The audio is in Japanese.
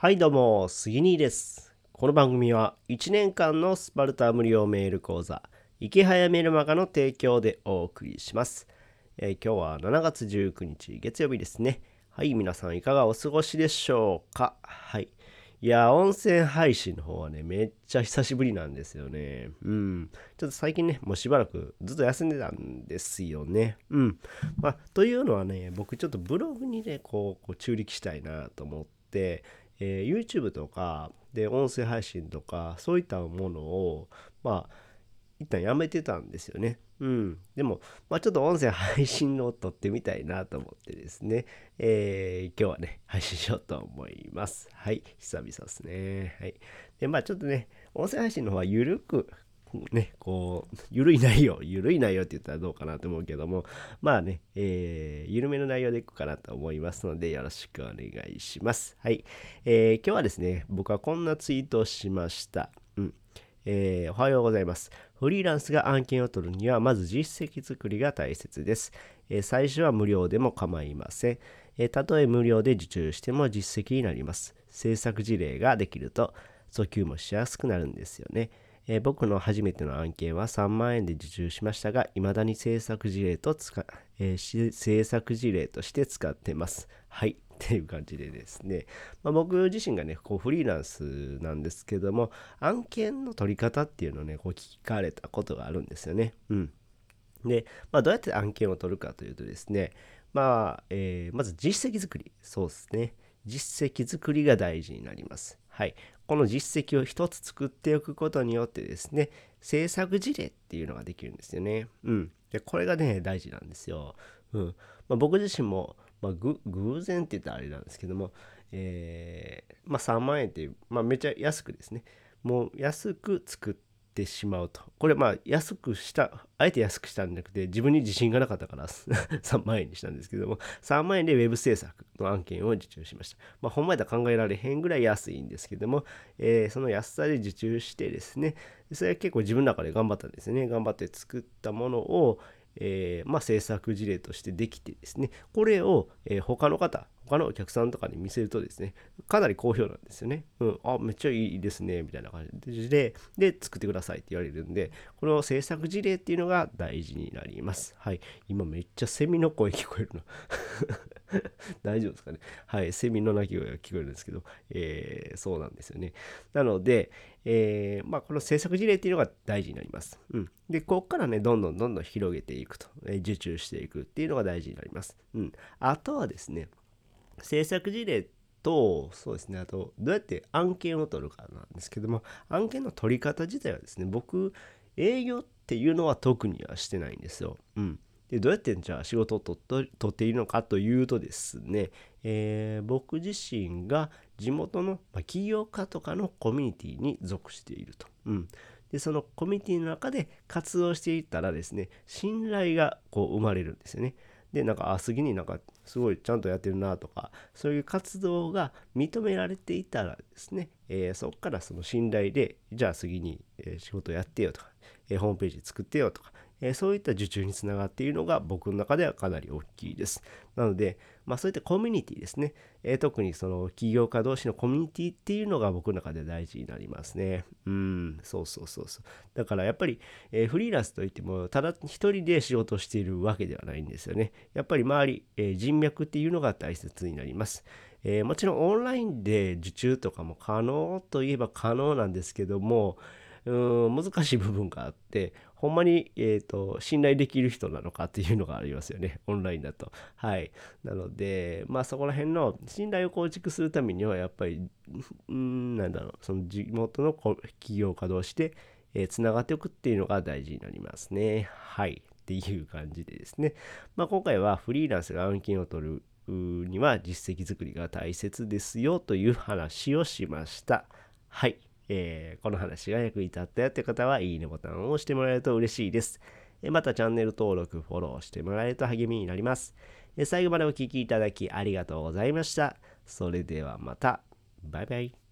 はいどうも、杉兄です。この番組は1年間のスパルタ無料メール講座、池早メルマガの提供でお送りします。えー今日は7月19日月曜日ですね。はい、皆さんいかがお過ごしでしょうか？はい。いや、音声配信の方はね、めっちゃ久しぶりなんですよね。うん。ちょっと最近ね、もうしばらくずっと休んでたんですよね。うん。まあ、というのはね、僕ちょっとブログにね、こう、こう中力したいなと思って、えー YouTube とかで音声配信とかそういったものをまあ一旦やめてたんですよね。うん。でも、まあちょっと音声配信を撮ってみたいなと思ってですね、えー今日はね、配信しようと思います。はい。久々ですね。はい。で、まあちょっとね、音声配信の方は緩く、ね、こう、ゆるい内容、ゆるい内容って言ったらどうかなと思うけども、まあね、えー、ゆるめの内容でいくかなと思いますので、よろしくお願いします。はい。えー今日はですね、僕はこんなツイートをしました。うん。えーおはようございます。フリーランスが案件を取るには、まず実績作りが大切です。えー最初は無料でも構いません。えーたとえ無料で受注しても実績になります。制作事例ができると、訴求もしやすくなるんですよね。えー僕の初めての案件は3万円で受注しましたが、未だに制作事例と使、えーし制作事例として使ってます。はい。っていう感じでですね、まあ、僕自身がね、こうフリーランスなんですけども、案件の取り方っていうのをね、こう聞かれたことがあるんですよね。うん。で、まあ、どうやって案件を取るかというとですね、まあ、えーまず実績作り。そうですね。実績作りが大事になります。はい。この実績を一つ作っておくことによってですね、制作事例っていうのができるんですよね。うん。で、これがね、大事なんですよ。うん。まあ、僕自身も、まあ、ぐ偶然って言ったらあれなんですけども、えーまあ、3万円っていう、まあ、めっちゃ安くですね、もう安く作っててしまうと。これまあ安くした、あえて安くしたんじゃなくて自分に自信がなかったから 3万円にしたんですけども、3万円でウェブ制作の案件を受注しました。まあほんまやったら考えられへんぐらい安いんですけども、えーその安さで受注してですね、それは結構自分の中で頑張ったんですね。頑張って作ったものを、えーまあ、制作事例としてできてですね、これを、えー他の方、他のお客さんとかに見せるとですね、かなり好評なんですよね。うん、あ、めっちゃいいですね、みたいな感じで、で、作ってくださいって言われるんで、この制作事例っていうのが大事になります。はい。今めっちゃセミの声聞こえるの。大丈夫ですかね。はい。セミの鳴き声が聞こえるんですけど、えーそうなんですよね。なので、えーまあ、この制作事例っていうのが大事になります。うん。で、ここからね、どんどんどんどん広げていくと、えー受注していくっていうのが大事になります。うん。あとはですね、制作事例と、そうですね、あと、どうやって案件を取るかなんですけども、案件の取り方自体はですね、僕、営業っていうのは特にはしてないんですよ。うん。で、どうやってじゃあ仕事を取っ取っているのかというとですね、えー僕自身が地元の、まあ、起業家とかのコミュニティに属していると。うん。で、そのコミュニティの中で活動していったらですね、信頼がこう生まれるんですよね。で、なんか、あ、杉になんかすごいちゃんとやってるなとか、そういう活動が認められていたらですね、えーそこからその信頼で、じゃあ杉に、仕事やってよとか、えーホームページ作ってよとか、えーそういった受注につながっているのが僕の中ではかなり大きいです。なので、まあそういったコミュニティですね。えー特にその起業家同士のコミュニティっていうのが僕の中で大事になりますね。うん、そうそうそうそう。だからやっぱり、えーフリーランスといっても、ただ一人で仕事しているわけではないんですよね。やっぱり周り、えー人脈っていうのが大切になります。えーもちろんオンラインで受注とかも可能といえば可能なんですけども、うん難しい部分があってほんまに、えー、と信頼できる人なのかっていうのがありますよね。オンラインだと。はい。なのでまあそこら辺の信頼を構築するためにはやっぱりうんなんだろうその地元の企業家同士でえーつながっておくっていうのが大事になりますね。はい。っていう感じでですね。まあ今回はフリーランスが案件を取るには実績作りが大切ですよという話をしました。はい。えーこの話が役に立ったよって方は、いいねボタンを押してもらえると嬉しいです。えまたチャンネル登録、フォローしてもらえると励みになります。え最後までお聴きいただきありがとうございました。それではまた。バイバイ。